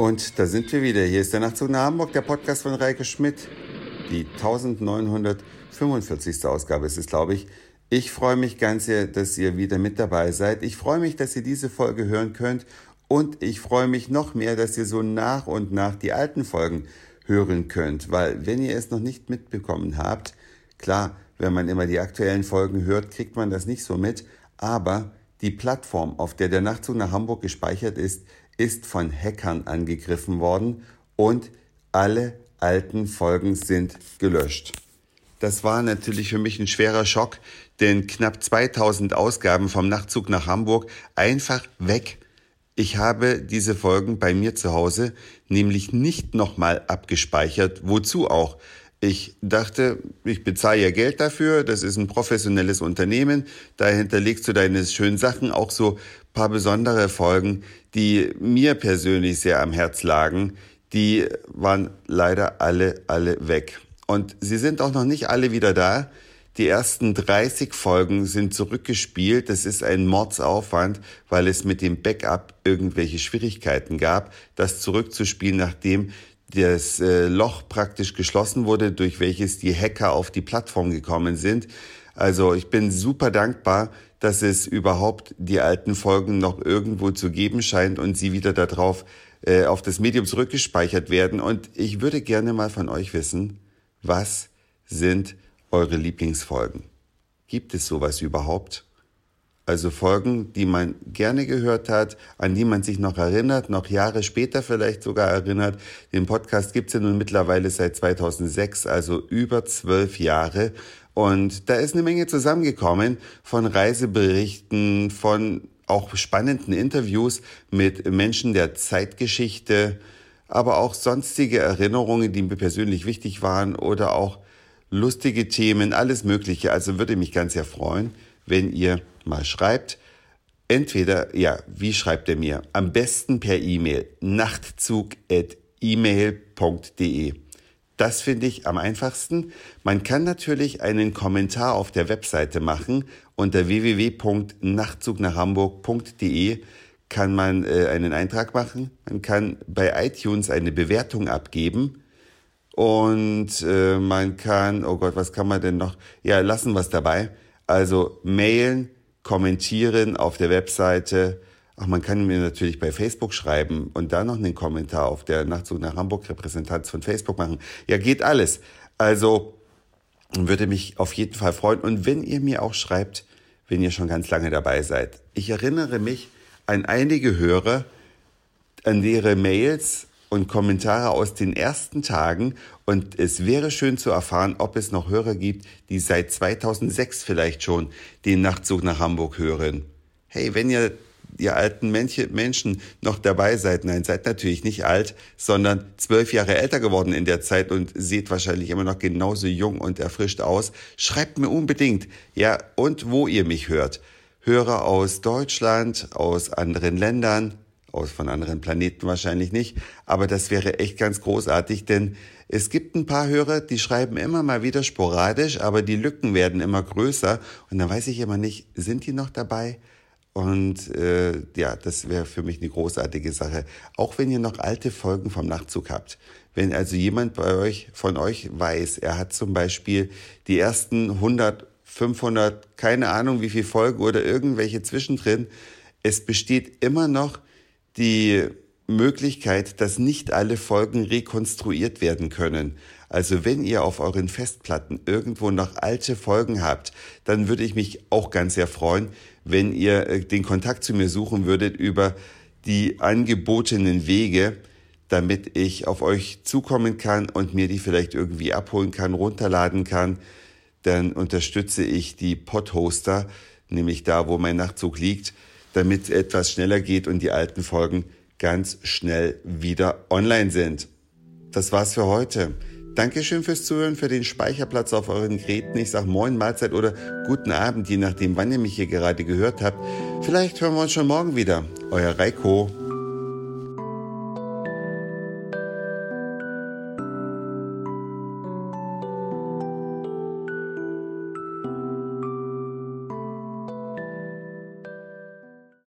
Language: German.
Und da sind wir wieder. Hier ist der Nachtzug nach Hamburg, der Podcast von Reike Schmidt. Die 1945. Ausgabe ist es, glaube ich. Ich freue mich ganz sehr, dass ihr wieder mit dabei seid. Ich freue mich, dass ihr diese Folge hören könnt. Und ich freue mich noch mehr, dass ihr so nach und nach die alten Folgen hören könnt. Weil wenn ihr es noch nicht mitbekommen habt, klar, wenn man immer die aktuellen Folgen hört, kriegt man das nicht so mit. Aber die Plattform, auf der der Nachtzug nach Hamburg gespeichert ist, ist von Hackern angegriffen worden und alle alten Folgen sind gelöscht. Das war natürlich für mich ein schwerer Schock, denn knapp 2000 Ausgaben vom Nachtzug nach Hamburg einfach weg. Ich habe diese Folgen bei mir zu Hause nämlich nicht nochmal abgespeichert. Wozu auch? Ich dachte, ich bezahle ja Geld dafür, das ist ein professionelles Unternehmen, dahinter legst du deine schönen Sachen, auch so paar besondere Folgen, die mir persönlich sehr am Herz lagen, die waren leider alle, alle weg. Und sie sind auch noch nicht alle wieder da. Die ersten 30 Folgen sind zurückgespielt. Das ist ein Mordsaufwand, weil es mit dem Backup irgendwelche Schwierigkeiten gab, das zurückzuspielen, nachdem das äh, Loch praktisch geschlossen wurde, durch welches die Hacker auf die Plattform gekommen sind. Also ich bin super dankbar, dass es überhaupt die alten Folgen noch irgendwo zu geben scheint und sie wieder darauf äh, auf das Medium zurückgespeichert werden. Und ich würde gerne mal von euch wissen, was sind eure Lieblingsfolgen? Gibt es sowas überhaupt? Also Folgen, die man gerne gehört hat, an die man sich noch erinnert, noch Jahre später vielleicht sogar erinnert. Den Podcast gibt's ja nun mittlerweile seit 2006, also über zwölf Jahre. Und da ist eine Menge zusammengekommen von Reiseberichten, von auch spannenden Interviews mit Menschen der Zeitgeschichte, aber auch sonstige Erinnerungen, die mir persönlich wichtig waren oder auch lustige Themen, alles Mögliche. Also würde mich ganz sehr freuen, wenn ihr mal schreibt. Entweder, ja, wie schreibt er mir? Am besten per E-Mail. Nachtzug.email.de. Das finde ich am einfachsten. Man kann natürlich einen Kommentar auf der Webseite machen. Unter www.nachtzugnachhamburg.de kann man äh, einen Eintrag machen. Man kann bei iTunes eine Bewertung abgeben. Und äh, man kann, oh Gott, was kann man denn noch? Ja, lassen wir es dabei. Also mailen, kommentieren auf der Webseite. Ach, man kann mir natürlich bei Facebook schreiben und da noch einen Kommentar auf der Nachtzug nach Hamburg Repräsentanz von Facebook machen. Ja, geht alles. Also würde mich auf jeden Fall freuen. Und wenn ihr mir auch schreibt, wenn ihr schon ganz lange dabei seid. Ich erinnere mich an einige Hörer, an deren Mails und Kommentare aus den ersten Tagen und es wäre schön zu erfahren, ob es noch Hörer gibt, die seit 2006 vielleicht schon den Nachtzug nach Hamburg hören. Hey, wenn ihr ihr alten Menschen noch dabei seid, nein, seid natürlich nicht alt, sondern zwölf Jahre älter geworden in der Zeit und seht wahrscheinlich immer noch genauso jung und erfrischt aus, schreibt mir unbedingt, ja, und wo ihr mich hört. Hörer aus Deutschland, aus anderen Ländern, aus von anderen Planeten wahrscheinlich nicht, aber das wäre echt ganz großartig, denn es gibt ein paar Hörer, die schreiben immer mal wieder sporadisch, aber die Lücken werden immer größer und dann weiß ich immer nicht, sind die noch dabei? Und äh, ja, das wäre für mich eine großartige Sache. Auch wenn ihr noch alte Folgen vom Nachtzug habt. Wenn also jemand bei euch, von euch weiß, er hat zum Beispiel die ersten 100, 500, keine Ahnung wie viel Folgen oder irgendwelche zwischendrin, es besteht immer noch die Möglichkeit, dass nicht alle Folgen rekonstruiert werden können. Also wenn ihr auf euren Festplatten irgendwo noch alte Folgen habt, dann würde ich mich auch ganz sehr freuen, wenn ihr äh, den Kontakt zu mir suchen würdet über die angebotenen Wege, damit ich auf euch zukommen kann und mir die vielleicht irgendwie abholen kann, runterladen kann. Dann unterstütze ich die Podhoster, nämlich da, wo mein Nachtzug liegt damit es etwas schneller geht und die alten Folgen ganz schnell wieder online sind. Das war's für heute. Dankeschön fürs Zuhören, für den Speicherplatz auf euren Geräten. Ich sag Moin, Mahlzeit oder guten Abend, je nachdem, wann ihr mich hier gerade gehört habt. Vielleicht hören wir uns schon morgen wieder. Euer Reiko.